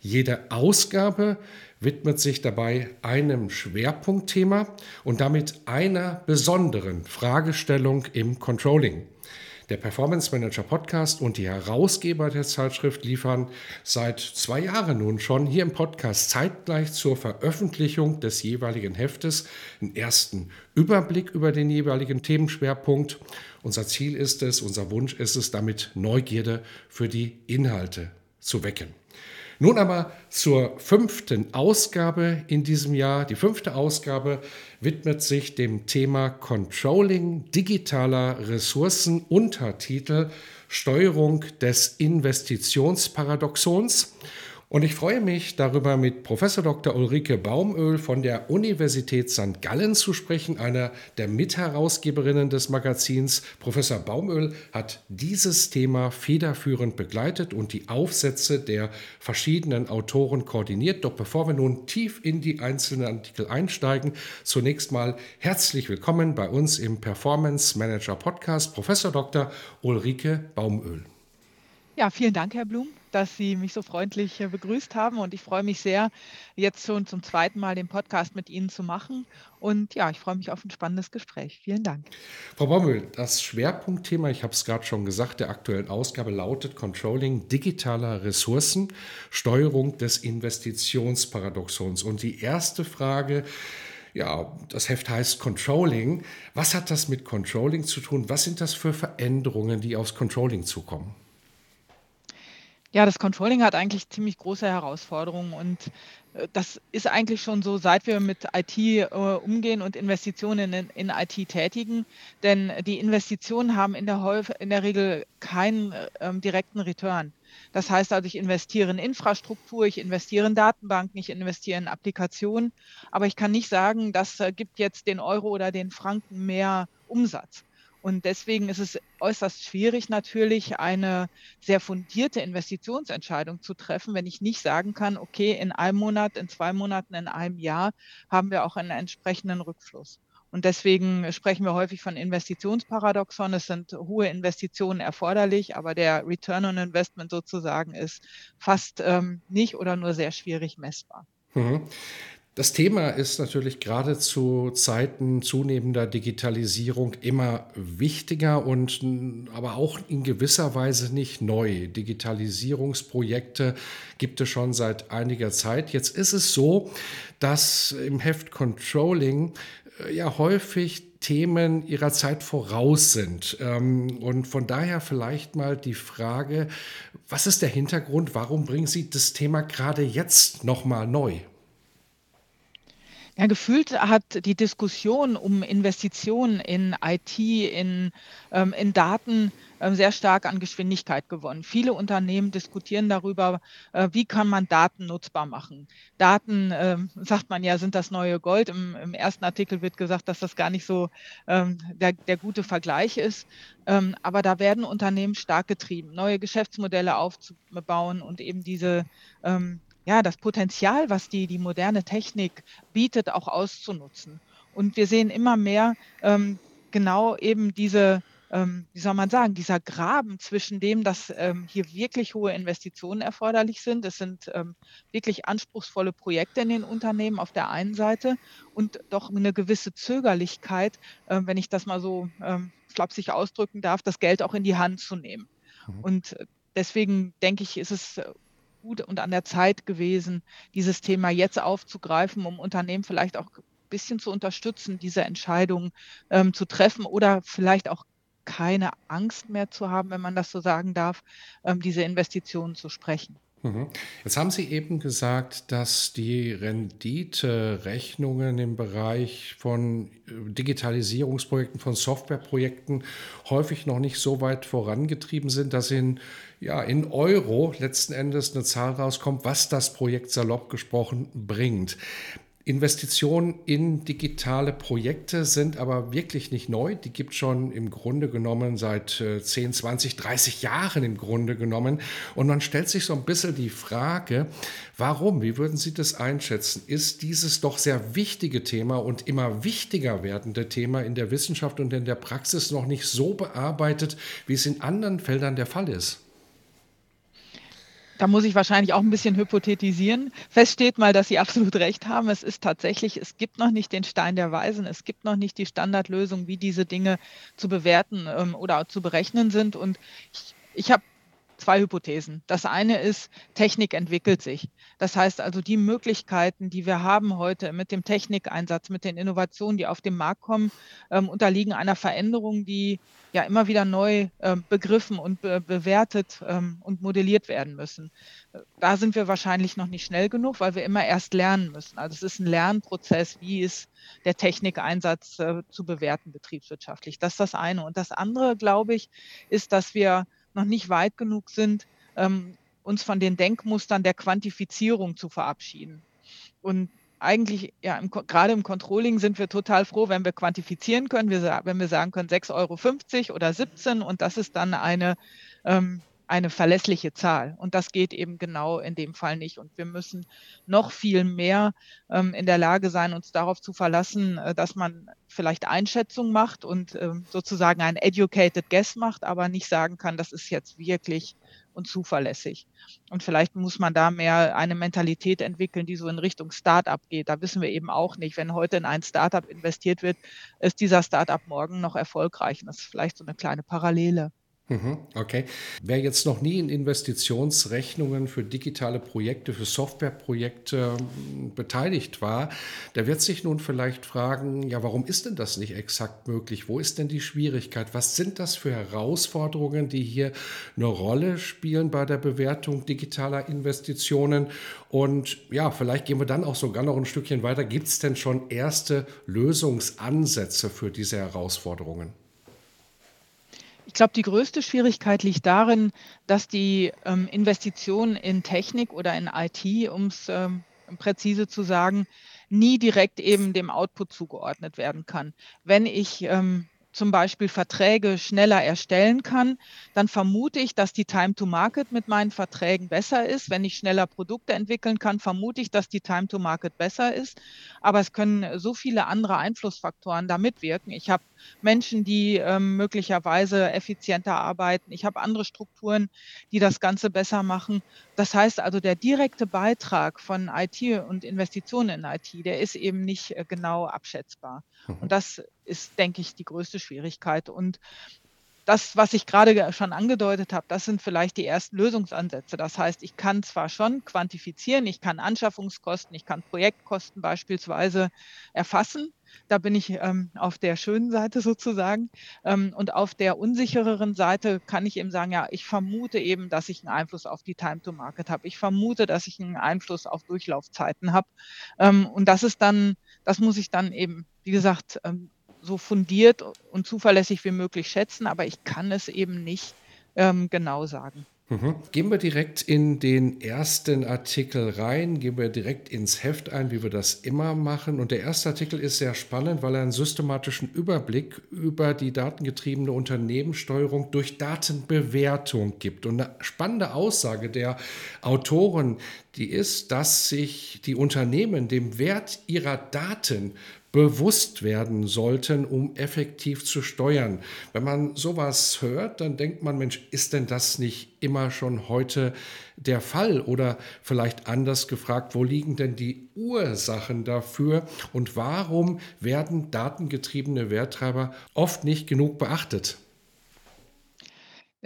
Jede Ausgabe widmet sich dabei einem Schwerpunktthema und damit einer besonderen Fragestellung im Controlling. Der Performance Manager Podcast und die Herausgeber der Zeitschrift liefern seit zwei Jahren nun schon hier im Podcast zeitgleich zur Veröffentlichung des jeweiligen Heftes einen ersten Überblick über den jeweiligen Themenschwerpunkt. Unser Ziel ist es, unser Wunsch ist es, damit Neugierde für die Inhalte zu wecken. Nun aber zur fünften Ausgabe in diesem Jahr. Die fünfte Ausgabe widmet sich dem Thema Controlling digitaler Ressourcen, Untertitel Steuerung des Investitionsparadoxons. Und ich freue mich darüber, mit Professor Dr. Ulrike Baumöl von der Universität St. Gallen zu sprechen, einer der Mitherausgeberinnen des Magazins. Professor Baumöl hat dieses Thema federführend begleitet und die Aufsätze der verschiedenen Autoren koordiniert. Doch bevor wir nun tief in die einzelnen Artikel einsteigen, zunächst mal herzlich willkommen bei uns im Performance Manager Podcast, Professor Dr. Ulrike Baumöl. Ja, vielen Dank, Herr Blum dass Sie mich so freundlich begrüßt haben. Und ich freue mich sehr, jetzt schon zum zweiten Mal den Podcast mit Ihnen zu machen. Und ja, ich freue mich auf ein spannendes Gespräch. Vielen Dank. Frau Baumel, das Schwerpunktthema, ich habe es gerade schon gesagt, der aktuellen Ausgabe lautet Controlling digitaler Ressourcen, Steuerung des Investitionsparadoxons. Und die erste Frage, ja, das Heft heißt Controlling. Was hat das mit Controlling zu tun? Was sind das für Veränderungen, die aus Controlling zukommen? Ja, das Controlling hat eigentlich ziemlich große Herausforderungen und äh, das ist eigentlich schon so, seit wir mit IT äh, umgehen und Investitionen in, in IT tätigen. Denn die Investitionen haben in der, Häuf in der Regel keinen ähm, direkten Return. Das heißt also, ich investiere in Infrastruktur, ich investiere in Datenbanken, ich investiere in Applikationen, aber ich kann nicht sagen, das äh, gibt jetzt den Euro oder den Franken mehr Umsatz. Und deswegen ist es äußerst schwierig, natürlich eine sehr fundierte Investitionsentscheidung zu treffen, wenn ich nicht sagen kann, okay, in einem Monat, in zwei Monaten, in einem Jahr haben wir auch einen entsprechenden Rückfluss. Und deswegen sprechen wir häufig von Investitionsparadoxon. Es sind hohe Investitionen erforderlich, aber der Return on Investment sozusagen ist fast ähm, nicht oder nur sehr schwierig messbar. Mhm. Das Thema ist natürlich gerade zu Zeiten zunehmender Digitalisierung immer wichtiger und aber auch in gewisser Weise nicht neu. Digitalisierungsprojekte gibt es schon seit einiger Zeit. Jetzt ist es so, dass im Heft Controlling äh, ja häufig Themen ihrer Zeit voraus sind. Ähm, und von daher vielleicht mal die Frage, was ist der Hintergrund? Warum bringen Sie das Thema gerade jetzt nochmal neu? Ja, gefühlt hat die Diskussion um Investitionen in IT, in, ähm, in Daten ähm, sehr stark an Geschwindigkeit gewonnen. Viele Unternehmen diskutieren darüber, äh, wie kann man Daten nutzbar machen. Daten, äh, sagt man ja, sind das neue Gold. Im, Im, ersten Artikel wird gesagt, dass das gar nicht so ähm, der, der, gute Vergleich ist. Ähm, aber da werden Unternehmen stark getrieben, neue Geschäftsmodelle aufzubauen und eben diese ähm, ja, das Potenzial, was die, die moderne Technik bietet, auch auszunutzen. Und wir sehen immer mehr ähm, genau eben diese, ähm, wie soll man sagen, dieser Graben zwischen dem, dass ähm, hier wirklich hohe Investitionen erforderlich sind. Es sind ähm, wirklich anspruchsvolle Projekte in den Unternehmen auf der einen Seite und doch eine gewisse Zögerlichkeit, äh, wenn ich das mal so ähm, flapsig ausdrücken darf, das Geld auch in die Hand zu nehmen. Mhm. Und deswegen denke ich, ist es gut und an der Zeit gewesen, dieses Thema jetzt aufzugreifen, um Unternehmen vielleicht auch ein bisschen zu unterstützen, diese Entscheidung ähm, zu treffen oder vielleicht auch keine Angst mehr zu haben, wenn man das so sagen darf, ähm, diese Investitionen zu sprechen. Mhm. Jetzt haben Sie eben gesagt, dass die Renditerechnungen im Bereich von äh, Digitalisierungsprojekten, von Softwareprojekten häufig noch nicht so weit vorangetrieben sind, dass in, ja, in Euro letzten Endes eine Zahl rauskommt, was das Projekt salopp gesprochen bringt. Investitionen in digitale Projekte sind aber wirklich nicht neu. Die gibt schon im Grunde genommen seit 10, 20, 30 Jahren im Grunde genommen. Und man stellt sich so ein bisschen die Frage, warum? Wie würden Sie das einschätzen? Ist dieses doch sehr wichtige Thema und immer wichtiger werdende Thema in der Wissenschaft und in der Praxis noch nicht so bearbeitet, wie es in anderen Feldern der Fall ist? Da muss ich wahrscheinlich auch ein bisschen hypothetisieren. Fest steht mal, dass Sie absolut recht haben. Es ist tatsächlich, es gibt noch nicht den Stein der Weisen. Es gibt noch nicht die Standardlösung, wie diese Dinge zu bewerten ähm, oder zu berechnen sind. Und ich, ich habe zwei Hypothesen. Das eine ist, Technik entwickelt sich. Das heißt also, die Möglichkeiten, die wir haben heute mit dem Technikeinsatz, mit den Innovationen, die auf den Markt kommen, ähm, unterliegen einer Veränderung, die ja immer wieder neu äh, begriffen und be bewertet ähm, und modelliert werden müssen. Da sind wir wahrscheinlich noch nicht schnell genug, weil wir immer erst lernen müssen. Also es ist ein Lernprozess, wie ist der Technikeinsatz äh, zu bewerten betriebswirtschaftlich. Das ist das eine. Und das andere, glaube ich, ist, dass wir noch nicht weit genug sind, ähm, uns von den Denkmustern der Quantifizierung zu verabschieden. Und eigentlich, ja, im, gerade im Controlling sind wir total froh, wenn wir quantifizieren können, wir, wenn wir sagen können 6,50 Euro oder 17 und das ist dann eine ähm, eine verlässliche Zahl. Und das geht eben genau in dem Fall nicht. Und wir müssen noch viel mehr ähm, in der Lage sein, uns darauf zu verlassen, äh, dass man vielleicht Einschätzungen macht und äh, sozusagen ein educated guess macht, aber nicht sagen kann, das ist jetzt wirklich und zuverlässig. Und vielleicht muss man da mehr eine Mentalität entwickeln, die so in Richtung Startup geht. Da wissen wir eben auch nicht, wenn heute in ein Startup investiert wird, ist dieser Startup morgen noch erfolgreich. Und das ist vielleicht so eine kleine Parallele. Mhm, okay. Wer jetzt noch nie in Investitionsrechnungen für digitale Projekte, für Softwareprojekte hm, beteiligt war, der wird sich nun vielleicht fragen, ja, warum ist denn das nicht exakt möglich? Wo ist denn die Schwierigkeit? Was sind das für Herausforderungen, die hier eine Rolle spielen bei der Bewertung digitaler Investitionen? Und ja, vielleicht gehen wir dann auch sogar noch ein Stückchen weiter. Gibt es denn schon erste Lösungsansätze für diese Herausforderungen? Ich glaube, die größte Schwierigkeit liegt darin, dass die ähm, Investition in Technik oder in IT, um es ähm, präzise zu sagen, nie direkt eben dem Output zugeordnet werden kann. Wenn ich ähm, zum Beispiel Verträge schneller erstellen kann, dann vermute ich, dass die Time to Market mit meinen Verträgen besser ist. Wenn ich schneller Produkte entwickeln kann, vermute ich, dass die Time to Market besser ist. Aber es können so viele andere Einflussfaktoren da mitwirken. Ich habe Menschen, die ähm, möglicherweise effizienter arbeiten. Ich habe andere Strukturen, die das Ganze besser machen. Das heißt also, der direkte Beitrag von IT und Investitionen in IT, der ist eben nicht äh, genau abschätzbar. Mhm. Und das ist, denke ich, die größte Schwierigkeit. Und das, was ich gerade schon angedeutet habe, das sind vielleicht die ersten Lösungsansätze. Das heißt, ich kann zwar schon quantifizieren, ich kann Anschaffungskosten, ich kann Projektkosten beispielsweise erfassen. Da bin ich ähm, auf der schönen Seite sozusagen. Ähm, und auf der unsichereren Seite kann ich eben sagen, ja, ich vermute eben, dass ich einen Einfluss auf die Time to Market habe. Ich vermute, dass ich einen Einfluss auf Durchlaufzeiten habe. Ähm, und das ist dann, das muss ich dann eben, wie gesagt, ähm, so fundiert und zuverlässig wie möglich schätzen, aber ich kann es eben nicht ähm, genau sagen. Mhm. Gehen wir direkt in den ersten Artikel rein, gehen wir direkt ins Heft ein, wie wir das immer machen. Und der erste Artikel ist sehr spannend, weil er einen systematischen Überblick über die datengetriebene Unternehmenssteuerung durch Datenbewertung gibt. Und eine spannende Aussage der Autoren, die ist, dass sich die Unternehmen dem Wert ihrer Daten bewusst werden sollten, um effektiv zu steuern. Wenn man sowas hört, dann denkt man, Mensch, ist denn das nicht immer schon heute der Fall? Oder vielleicht anders gefragt, wo liegen denn die Ursachen dafür und warum werden datengetriebene Werttreiber oft nicht genug beachtet?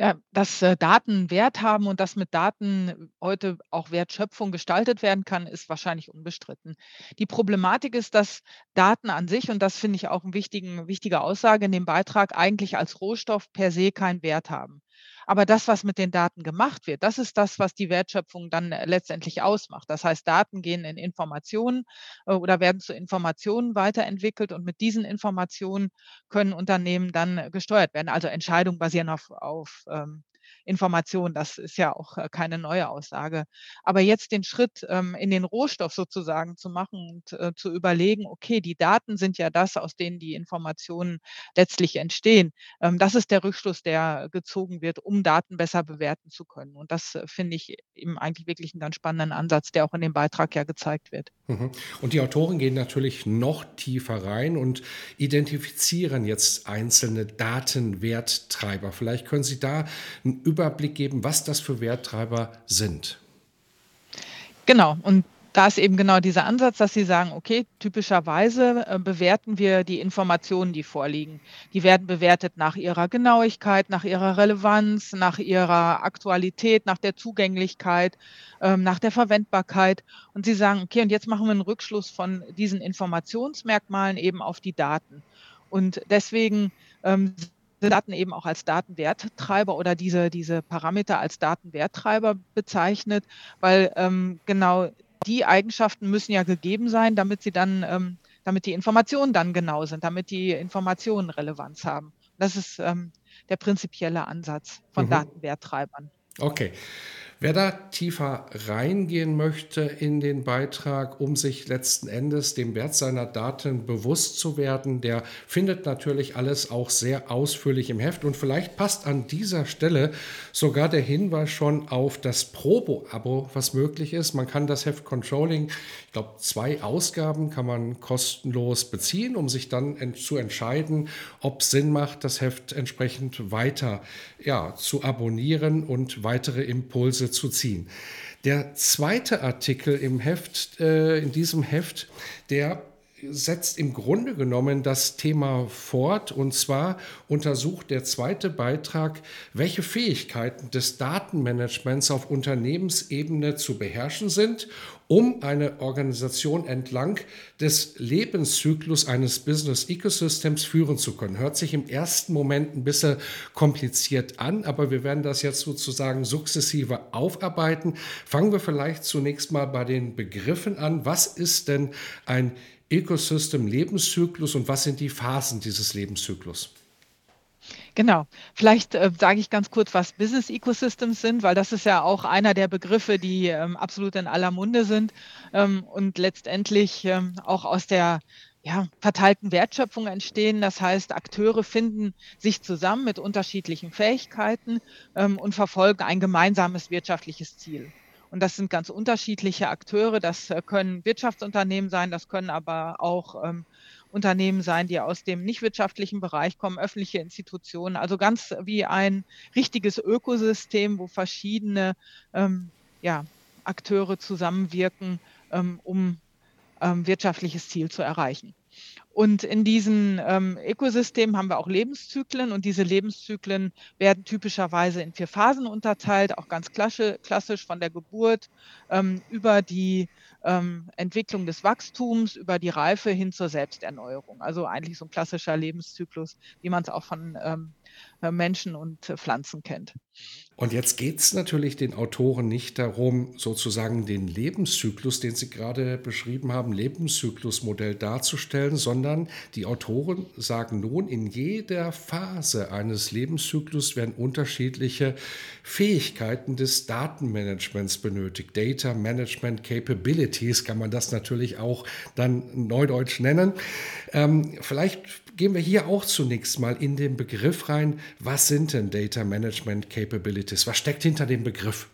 Ja, dass, äh, Daten Wert haben und dass mit Daten heute auch Wertschöpfung gestaltet werden kann, ist wahrscheinlich unbestritten. Die Problematik ist, dass Daten an sich, und das finde ich auch wichtigen wichtige Aussage in dem Beitrag, eigentlich als Rohstoff per se keinen Wert haben. Aber das, was mit den Daten gemacht wird, das ist das, was die Wertschöpfung dann äh, letztendlich ausmacht. Das heißt, Daten gehen in Informationen äh, oder werden zu Informationen weiterentwickelt und mit diesen Informationen können Unternehmen dann äh, gesteuert werden. Also Entscheidungen basieren auf, auf ähm, Information. Das ist ja auch äh, keine neue Aussage. Aber jetzt den Schritt ähm, in den Rohstoff sozusagen zu machen und äh, zu überlegen, okay, die Daten sind ja das, aus denen die Informationen letztlich entstehen. Ähm, das ist der Rückschluss, der gezogen wird, um Daten besser bewerten zu können. Und das äh, finde ich eben eigentlich wirklich einen ganz spannenden Ansatz, der auch in dem Beitrag ja gezeigt wird. Mhm. Und die Autoren gehen natürlich noch tiefer rein und identifizieren jetzt einzelne Datenwerttreiber. Vielleicht können Sie da Überblick geben, was das für Werttreiber sind. Genau. Und da ist eben genau dieser Ansatz, dass Sie sagen, okay, typischerweise äh, bewerten wir die Informationen, die vorliegen. Die werden bewertet nach ihrer Genauigkeit, nach ihrer Relevanz, nach ihrer Aktualität, nach der Zugänglichkeit, ähm, nach der Verwendbarkeit. Und Sie sagen, okay, und jetzt machen wir einen Rückschluss von diesen Informationsmerkmalen eben auf die Daten. Und deswegen ähm, Daten eben auch als Datenwerttreiber oder diese, diese Parameter als Datenwerttreiber bezeichnet, weil ähm, genau die Eigenschaften müssen ja gegeben sein, damit sie dann, ähm, damit die Informationen dann genau sind, damit die Informationen Relevanz haben. Das ist ähm, der prinzipielle Ansatz von mhm. Datenwerttreibern. Okay. Wer da tiefer reingehen möchte in den Beitrag, um sich letzten Endes dem Wert seiner Daten bewusst zu werden, der findet natürlich alles auch sehr ausführlich im Heft. Und vielleicht passt an dieser Stelle sogar der Hinweis schon auf das Probo-Abo, was möglich ist. Man kann das Heft Controlling, ich glaube, zwei Ausgaben kann man kostenlos beziehen, um sich dann zu entscheiden, ob Sinn macht, das Heft entsprechend weiter ja, zu abonnieren und weitere Impulse zu ziehen. Der zweite Artikel im Heft, äh, in diesem Heft, der setzt im Grunde genommen das Thema fort. Und zwar untersucht der zweite Beitrag, welche Fähigkeiten des Datenmanagements auf Unternehmensebene zu beherrschen sind, um eine Organisation entlang des Lebenszyklus eines Business Ecosystems führen zu können. Hört sich im ersten Moment ein bisschen kompliziert an, aber wir werden das jetzt sozusagen sukzessive aufarbeiten. Fangen wir vielleicht zunächst mal bei den Begriffen an. Was ist denn ein Ecosystem-Lebenszyklus und was sind die Phasen dieses Lebenszyklus? Genau. Vielleicht äh, sage ich ganz kurz, was Business Ecosystems sind, weil das ist ja auch einer der Begriffe, die ähm, absolut in aller Munde sind ähm, und letztendlich ähm, auch aus der ja, verteilten Wertschöpfung entstehen. Das heißt, Akteure finden sich zusammen mit unterschiedlichen Fähigkeiten ähm, und verfolgen ein gemeinsames wirtschaftliches Ziel. Und das sind ganz unterschiedliche Akteure. Das äh, können Wirtschaftsunternehmen sein, das können aber auch ähm, Unternehmen sein, die aus dem nicht wirtschaftlichen Bereich kommen, öffentliche Institutionen. Also ganz wie ein richtiges Ökosystem, wo verschiedene ähm, ja, Akteure zusammenwirken, ähm, um ähm, wirtschaftliches Ziel zu erreichen. Und in diesen ähm, Ökosystemen haben wir auch Lebenszyklen und diese Lebenszyklen werden typischerweise in vier Phasen unterteilt, auch ganz klassisch von der Geburt ähm, über die ähm, Entwicklung des Wachstums, über die Reife hin zur Selbsterneuerung. Also eigentlich so ein klassischer Lebenszyklus, wie man es auch von ähm, äh, Menschen und äh, Pflanzen kennt. Und jetzt geht es natürlich den Autoren nicht darum, sozusagen den Lebenszyklus, den Sie gerade beschrieben haben, Lebenszyklusmodell darzustellen, sondern die Autoren sagen nun, in jeder Phase eines Lebenszyklus werden unterschiedliche Fähigkeiten des Datenmanagements benötigt. Data Management Capabilities kann man das natürlich auch dann neudeutsch nennen. Ähm, vielleicht gehen wir hier auch zunächst mal in den Begriff rein, was sind denn Data Management Capabilities? Was steckt hinter dem Begriff?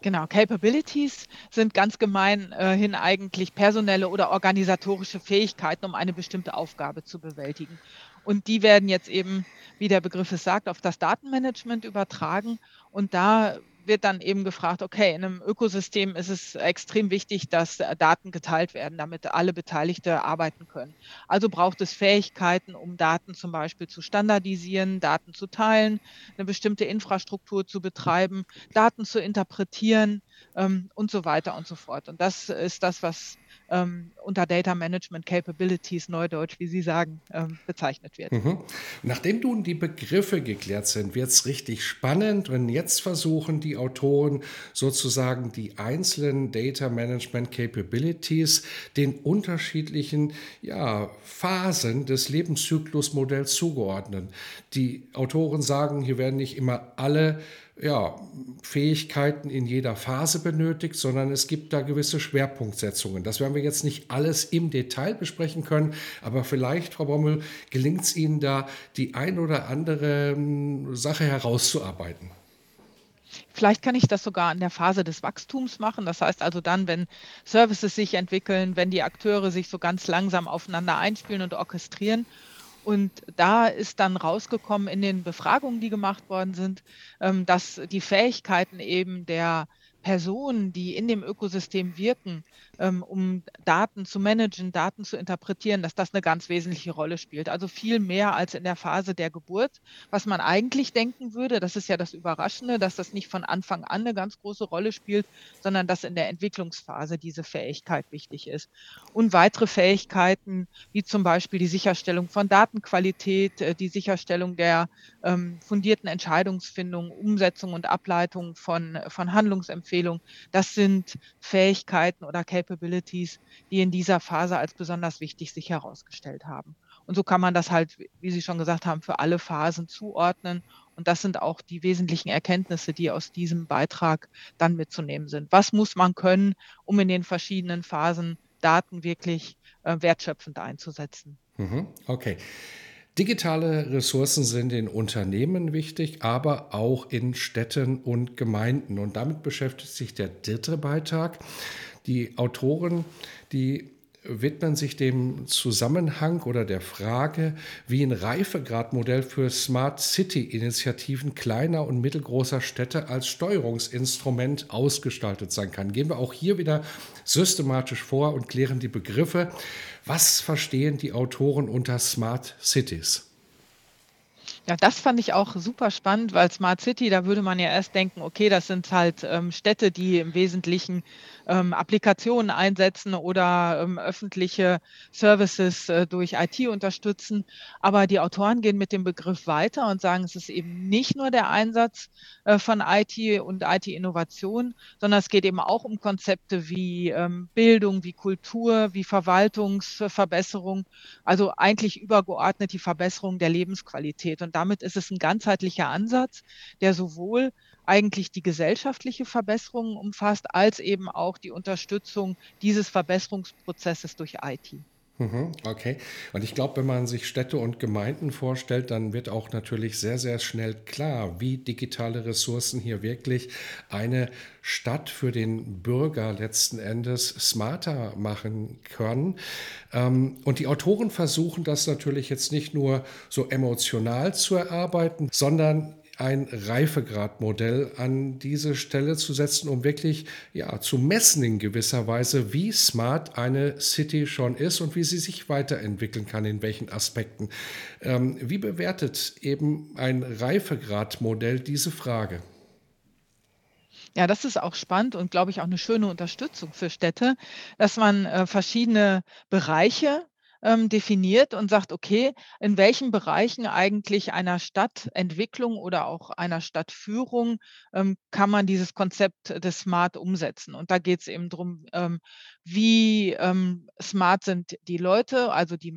Genau, Capabilities sind ganz gemeinhin äh, eigentlich personelle oder organisatorische Fähigkeiten, um eine bestimmte Aufgabe zu bewältigen. Und die werden jetzt eben, wie der Begriff es sagt, auf das Datenmanagement übertragen. Und da wird dann eben gefragt, okay, in einem Ökosystem ist es extrem wichtig, dass Daten geteilt werden, damit alle Beteiligte arbeiten können. Also braucht es Fähigkeiten, um Daten zum Beispiel zu standardisieren, Daten zu teilen, eine bestimmte Infrastruktur zu betreiben, Daten zu interpretieren ähm, und so weiter und so fort. Und das ist das, was ähm, unter Data Management Capabilities, Neudeutsch, wie Sie sagen, ähm, bezeichnet wird. Mhm. Nachdem nun die Begriffe geklärt sind, wird es richtig spannend, wenn jetzt versuchen die Autoren sozusagen die einzelnen Data Management Capabilities den unterschiedlichen ja, Phasen des Lebenszyklusmodells zugeordnen. Die Autoren sagen, hier werden nicht immer alle ja, Fähigkeiten in jeder Phase benötigt, sondern es gibt da gewisse Schwerpunktsetzungen. Das werden wir jetzt nicht alles im Detail besprechen können, aber vielleicht, Frau Bommel, gelingt es Ihnen da, die ein oder andere hm, Sache herauszuarbeiten. Vielleicht kann ich das sogar in der Phase des Wachstums machen. Das heißt also dann, wenn Services sich entwickeln, wenn die Akteure sich so ganz langsam aufeinander einspielen und orchestrieren und da ist dann rausgekommen in den Befragungen, die gemacht worden sind, ähm, dass die Fähigkeiten eben der Personen, die in dem Ökosystem wirken, um Daten zu managen, Daten zu interpretieren, dass das eine ganz wesentliche Rolle spielt. Also viel mehr als in der Phase der Geburt, was man eigentlich denken würde. Das ist ja das Überraschende, dass das nicht von Anfang an eine ganz große Rolle spielt, sondern dass in der Entwicklungsphase diese Fähigkeit wichtig ist. Und weitere Fähigkeiten, wie zum Beispiel die Sicherstellung von Datenqualität, äh, die Sicherstellung der ähm, fundierten Entscheidungsfindung, Umsetzung und Ableitung von, von Handlungsempfehlungen, das sind Fähigkeiten oder Capabilities, Capabilities, die in dieser Phase als besonders wichtig sich herausgestellt haben. Und so kann man das halt, wie Sie schon gesagt haben, für alle Phasen zuordnen. Und das sind auch die wesentlichen Erkenntnisse, die aus diesem Beitrag dann mitzunehmen sind. Was muss man können, um in den verschiedenen Phasen Daten wirklich äh, wertschöpfend einzusetzen? Mhm, okay. Digitale Ressourcen sind in Unternehmen wichtig, aber auch in Städten und Gemeinden. Und damit beschäftigt sich der dritte Beitrag. Die Autoren, die widmen sich dem Zusammenhang oder der Frage, wie ein Reifegradmodell für Smart City-Initiativen kleiner und mittelgroßer Städte als Steuerungsinstrument ausgestaltet sein kann. Gehen wir auch hier wieder systematisch vor und klären die Begriffe. Was verstehen die Autoren unter Smart Cities? Ja, das fand ich auch super spannend, weil Smart City, da würde man ja erst denken, okay, das sind halt ähm, Städte, die im Wesentlichen ähm, Applikationen einsetzen oder ähm, öffentliche Services äh, durch IT unterstützen. Aber die Autoren gehen mit dem Begriff weiter und sagen, es ist eben nicht nur der Einsatz äh, von IT und IT-Innovation, sondern es geht eben auch um Konzepte wie ähm, Bildung, wie Kultur, wie Verwaltungsverbesserung, also eigentlich übergeordnet die Verbesserung der Lebensqualität. Und damit ist es ein ganzheitlicher Ansatz, der sowohl eigentlich die gesellschaftliche Verbesserung umfasst, als eben auch die Unterstützung dieses Verbesserungsprozesses durch IT. Mhm, okay. Und ich glaube, wenn man sich Städte und Gemeinden vorstellt, dann wird auch natürlich sehr, sehr schnell klar, wie digitale Ressourcen hier wirklich eine Stadt für den Bürger letzten Endes smarter machen können. Ähm, und die Autoren versuchen das natürlich jetzt nicht nur so emotional zu erarbeiten, sondern ein Reifegradmodell an diese Stelle zu setzen, um wirklich ja, zu messen in gewisser Weise, wie smart eine City schon ist und wie sie sich weiterentwickeln kann, in welchen Aspekten. Ähm, wie bewertet eben ein Reifegradmodell diese Frage? Ja, das ist auch spannend und glaube ich auch eine schöne Unterstützung für Städte, dass man äh, verschiedene Bereiche ähm, definiert und sagt, okay, in welchen Bereichen eigentlich einer Stadtentwicklung oder auch einer Stadtführung ähm, kann man dieses Konzept des Smart umsetzen. Und da geht es eben darum, ähm, wie ähm, smart sind die Leute, also die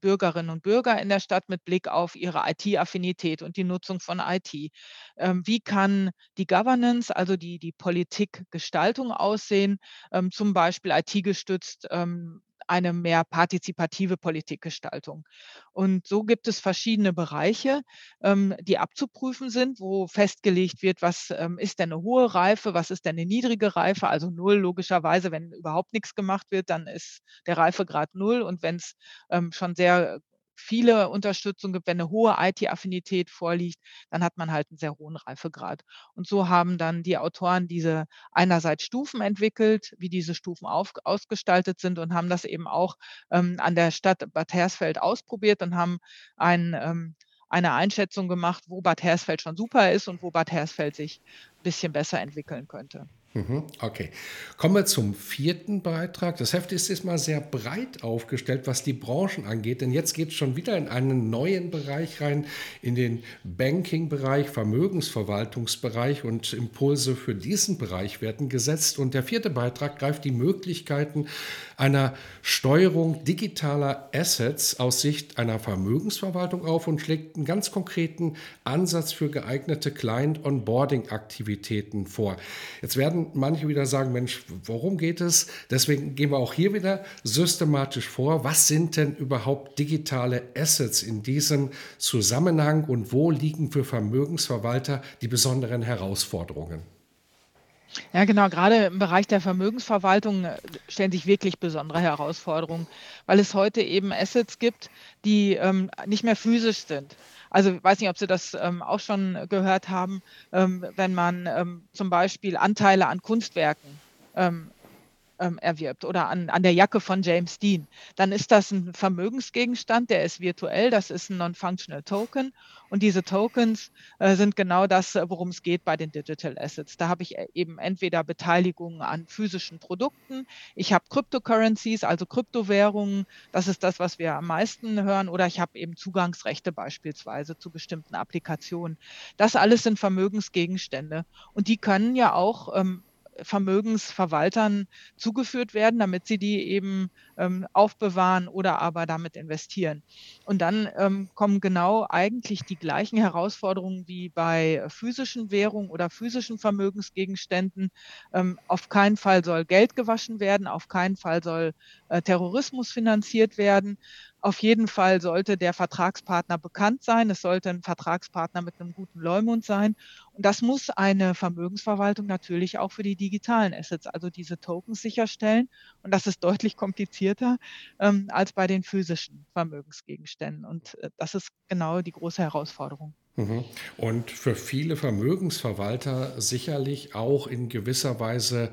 Bürgerinnen und Bürger in der Stadt mit Blick auf ihre IT-Affinität und die Nutzung von IT. Ähm, wie kann die Governance, also die, die Politikgestaltung aussehen, ähm, zum Beispiel IT-gestützt ähm, eine mehr partizipative Politikgestaltung. Und so gibt es verschiedene Bereiche, ähm, die abzuprüfen sind, wo festgelegt wird, was ähm, ist denn eine hohe Reife, was ist denn eine niedrige Reife, also null logischerweise, wenn überhaupt nichts gemacht wird, dann ist der Reifegrad null und wenn es ähm, schon sehr viele Unterstützung gibt, wenn eine hohe IT-Affinität vorliegt, dann hat man halt einen sehr hohen Reifegrad. Und so haben dann die Autoren diese einerseits Stufen entwickelt, wie diese Stufen auf, ausgestaltet sind und haben das eben auch ähm, an der Stadt Bad Hersfeld ausprobiert und haben ein ähm, eine Einschätzung gemacht, wo Bad Hersfeld schon super ist und wo Bad Hersfeld sich ein bisschen besser entwickeln könnte. Mhm, okay. Kommen wir zum vierten Beitrag. Das Heft ist diesmal sehr breit aufgestellt, was die Branchen angeht, denn jetzt geht es schon wieder in einen neuen Bereich rein, in den Banking-Bereich, Vermögensverwaltungsbereich und Impulse für diesen Bereich werden gesetzt. Und der vierte Beitrag greift die Möglichkeiten einer Steuerung digitaler Assets aus Sicht einer Vermögensverwaltung auf und schlägt einen ganz konkreten Ansatz für geeignete Client-Onboarding-Aktivitäten vor. Jetzt werden manche wieder sagen, Mensch, worum geht es? Deswegen gehen wir auch hier wieder systematisch vor. Was sind denn überhaupt digitale Assets in diesem Zusammenhang und wo liegen für Vermögensverwalter die besonderen Herausforderungen? Ja, genau. Gerade im Bereich der Vermögensverwaltung äh, stellen sich wirklich besondere Herausforderungen, weil es heute eben Assets gibt, die ähm, nicht mehr physisch sind. Also ich weiß nicht, ob Sie das ähm, auch schon gehört haben, ähm, wenn man ähm, zum Beispiel Anteile an Kunstwerken ähm, erwirbt oder an, an der Jacke von James Dean, dann ist das ein Vermögensgegenstand, der ist virtuell, das ist ein Non-Functional Token. Und diese Tokens äh, sind genau das, äh, worum es geht bei den Digital Assets. Da habe ich äh, eben entweder Beteiligungen an physischen Produkten, ich habe Cryptocurrencies, also Kryptowährungen, das ist das, was wir am meisten hören, oder ich habe eben Zugangsrechte beispielsweise zu bestimmten Applikationen. Das alles sind Vermögensgegenstände. Und die können ja auch ähm, Vermögensverwaltern zugeführt werden, damit sie die eben ähm, aufbewahren oder aber damit investieren. Und dann ähm, kommen genau eigentlich die gleichen Herausforderungen wie bei physischen Währungen oder physischen Vermögensgegenständen. Ähm, auf keinen Fall soll Geld gewaschen werden, auf keinen Fall soll äh, Terrorismus finanziert werden. Auf jeden Fall sollte der Vertragspartner bekannt sein. Es sollte ein Vertragspartner mit einem guten Leumund sein. Und das muss eine Vermögensverwaltung natürlich auch für die digitalen Assets, also diese Tokens sicherstellen. Und das ist deutlich komplizierter ähm, als bei den physischen Vermögensgegenständen. Und äh, das ist genau die große Herausforderung. Mhm. Und für viele Vermögensverwalter sicherlich auch in gewisser Weise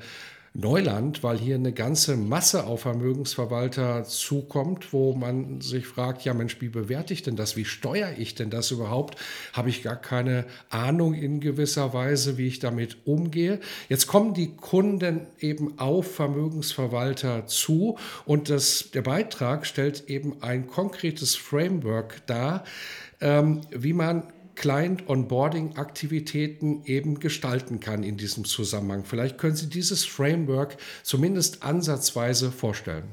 Neuland, weil hier eine ganze Masse auf Vermögensverwalter zukommt, wo man sich fragt, ja Mensch, wie bewerte ich denn das? Wie steuere ich denn das überhaupt? Habe ich gar keine Ahnung in gewisser Weise, wie ich damit umgehe. Jetzt kommen die Kunden eben auf Vermögensverwalter zu und das, der Beitrag stellt eben ein konkretes Framework dar, ähm, wie man Client-Onboarding-Aktivitäten eben gestalten kann in diesem Zusammenhang. Vielleicht können Sie dieses Framework zumindest ansatzweise vorstellen.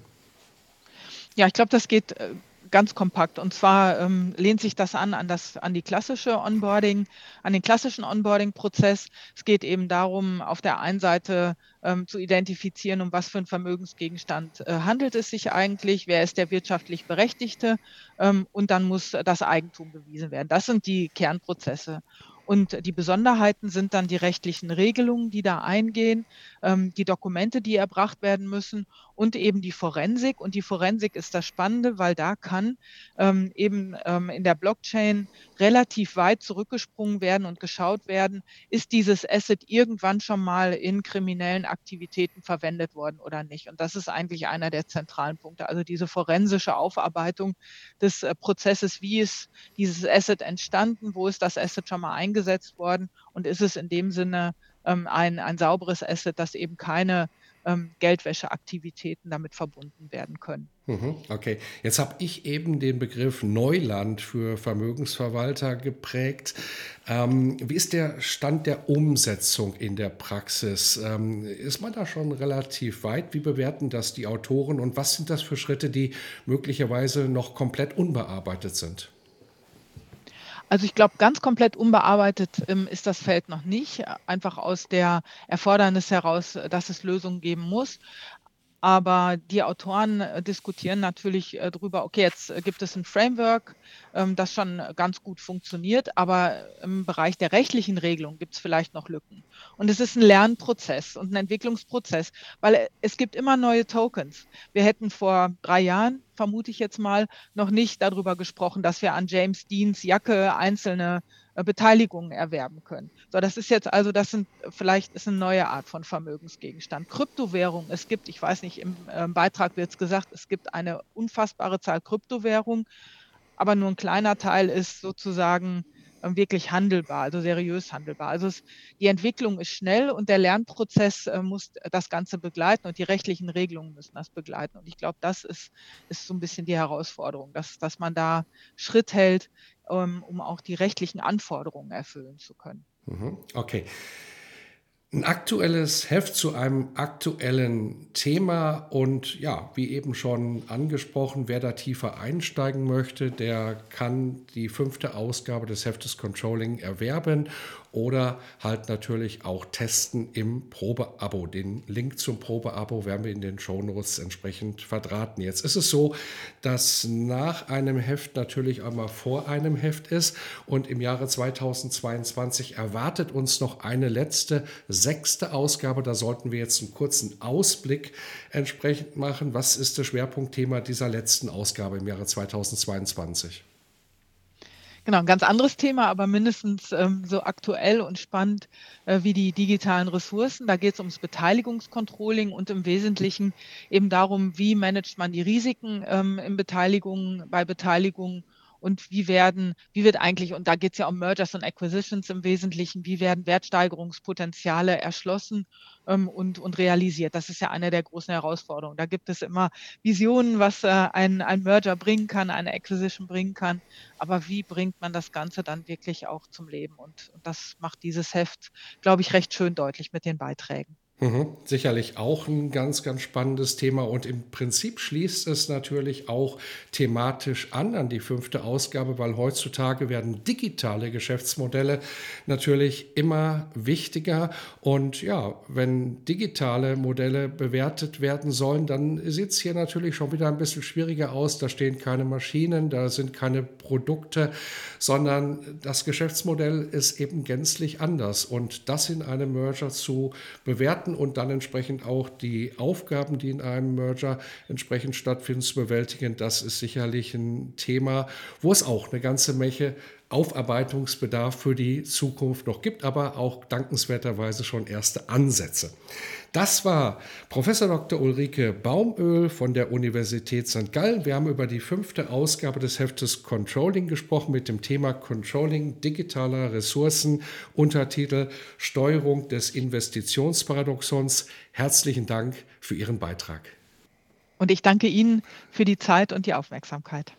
Ja, ich glaube, das geht äh, ganz kompakt. Und zwar ähm, lehnt sich das an, an, das, an die klassische Onboarding, an den klassischen Onboarding-Prozess. Es geht eben darum, auf der einen Seite ähm, zu identifizieren, um was für einen Vermögensgegenstand äh, handelt es sich eigentlich, wer ist der wirtschaftlich Berechtigte ähm, und dann muss das Eigentum bewiesen werden. Das sind die Kernprozesse. Und die Besonderheiten sind dann die rechtlichen Regelungen, die da eingehen, ähm, die Dokumente, die erbracht werden müssen und eben die Forensik. Und die Forensik ist das Spannende, weil da kann ähm, eben ähm, in der Blockchain relativ weit zurückgesprungen werden und geschaut werden, ist dieses Asset irgendwann schon mal in kriminellen Aktivitäten verwendet worden oder nicht. Und das ist eigentlich einer der zentralen Punkte. Also diese forensische Aufarbeitung des äh, Prozesses, wie ist dieses Asset entstanden, wo ist das Asset schon mal eingesetzt worden und ist es in dem Sinne ähm, ein, ein sauberes Asset, das eben keine ähm, Geldwäscheaktivitäten damit verbunden werden können. Mhm, okay, jetzt habe ich eben den Begriff Neuland für Vermögensverwalter geprägt. Ähm, wie ist der Stand der Umsetzung in der Praxis? Ähm, ist man da schon relativ weit? Wie bewerten das die Autoren und was sind das für Schritte, die möglicherweise noch komplett unbearbeitet sind? Also ich glaube, ganz komplett unbearbeitet ähm, ist das Feld noch nicht, einfach aus der Erfordernis heraus, dass es Lösungen geben muss. Aber die Autoren äh, diskutieren natürlich äh, darüber, okay, jetzt äh, gibt es ein Framework, ähm, das schon ganz gut funktioniert, aber im Bereich der rechtlichen Regelung gibt es vielleicht noch Lücken. Und es ist ein Lernprozess und ein Entwicklungsprozess, weil es gibt immer neue Tokens. Wir hätten vor drei Jahren vermute ich jetzt mal, noch nicht darüber gesprochen, dass wir an James Deans Jacke einzelne äh, Beteiligungen erwerben können. So, das ist jetzt also, das sind vielleicht ist eine neue Art von Vermögensgegenstand. Kryptowährung, es gibt, ich weiß nicht, im äh, Beitrag wird es gesagt, es gibt eine unfassbare Zahl Kryptowährungen, aber nur ein kleiner Teil ist sozusagen ähm, wirklich handelbar, also seriös handelbar. Also es, die Entwicklung ist schnell und der Lernprozess äh, muss das Ganze begleiten und die rechtlichen Regelungen müssen das begleiten. Und ich glaube, das ist, ist so ein bisschen die Herausforderung, dass, dass man da Schritt hält, ähm, um auch die rechtlichen Anforderungen erfüllen zu können. Mhm. Okay. Ein aktuelles Heft zu einem aktuellen Thema und ja, wie eben schon angesprochen, wer da tiefer einsteigen möchte, der kann die fünfte Ausgabe des Heftes Controlling erwerben oder halt natürlich auch testen im Probeabo. Den Link zum Probeabo werden wir in den Shownotes entsprechend verdrahten. Jetzt ist es so, dass nach einem Heft natürlich einmal vor einem Heft ist und im Jahre 2022 erwartet uns noch eine letzte, sechste Ausgabe. Da sollten wir jetzt einen kurzen Ausblick entsprechend machen. Was ist das Schwerpunktthema dieser letzten Ausgabe im Jahre 2022? Genau, ein ganz anderes Thema, aber mindestens ähm, so aktuell und spannend äh, wie die digitalen Ressourcen. Da geht es ums Beteiligungscontrolling und im Wesentlichen eben darum, wie managt man die Risiken ähm, in Beteiligung, bei Beteiligung und wie werden, wie wird eigentlich, und da geht es ja um Mergers und Acquisitions im Wesentlichen, wie werden Wertsteigerungspotenziale erschlossen ähm, und, und realisiert. Das ist ja eine der großen Herausforderungen. Da gibt es immer Visionen, was äh, ein, ein Merger bringen kann, eine Acquisition bringen kann. Aber wie bringt man das Ganze dann wirklich auch zum Leben? Und, und das macht dieses Heft, glaube ich, recht schön deutlich mit den Beiträgen. Mhm. Sicherlich auch ein ganz, ganz spannendes Thema und im Prinzip schließt es natürlich auch thematisch an an die fünfte Ausgabe, weil heutzutage werden digitale Geschäftsmodelle natürlich immer wichtiger und ja, wenn digitale Modelle bewertet werden sollen, dann sieht es hier natürlich schon wieder ein bisschen schwieriger aus. Da stehen keine Maschinen, da sind keine Produkte, sondern das Geschäftsmodell ist eben gänzlich anders und das in einem Merger zu bewerten bewerten und dann entsprechend auch die Aufgaben, die in einem Merger entsprechend stattfinden, zu bewältigen. Das ist sicherlich ein Thema, wo es auch eine ganze Menge Aufarbeitungsbedarf für die Zukunft noch gibt, aber auch dankenswerterweise schon erste Ansätze. Das war Professor Dr. Ulrike Baumöl von der Universität St. Gallen. Wir haben über die fünfte Ausgabe des Heftes Controlling gesprochen mit dem Thema Controlling digitaler Ressourcen, Untertitel Steuerung des Investitionsparadoxons. Herzlichen Dank für Ihren Beitrag. Und ich danke Ihnen für die Zeit und die Aufmerksamkeit.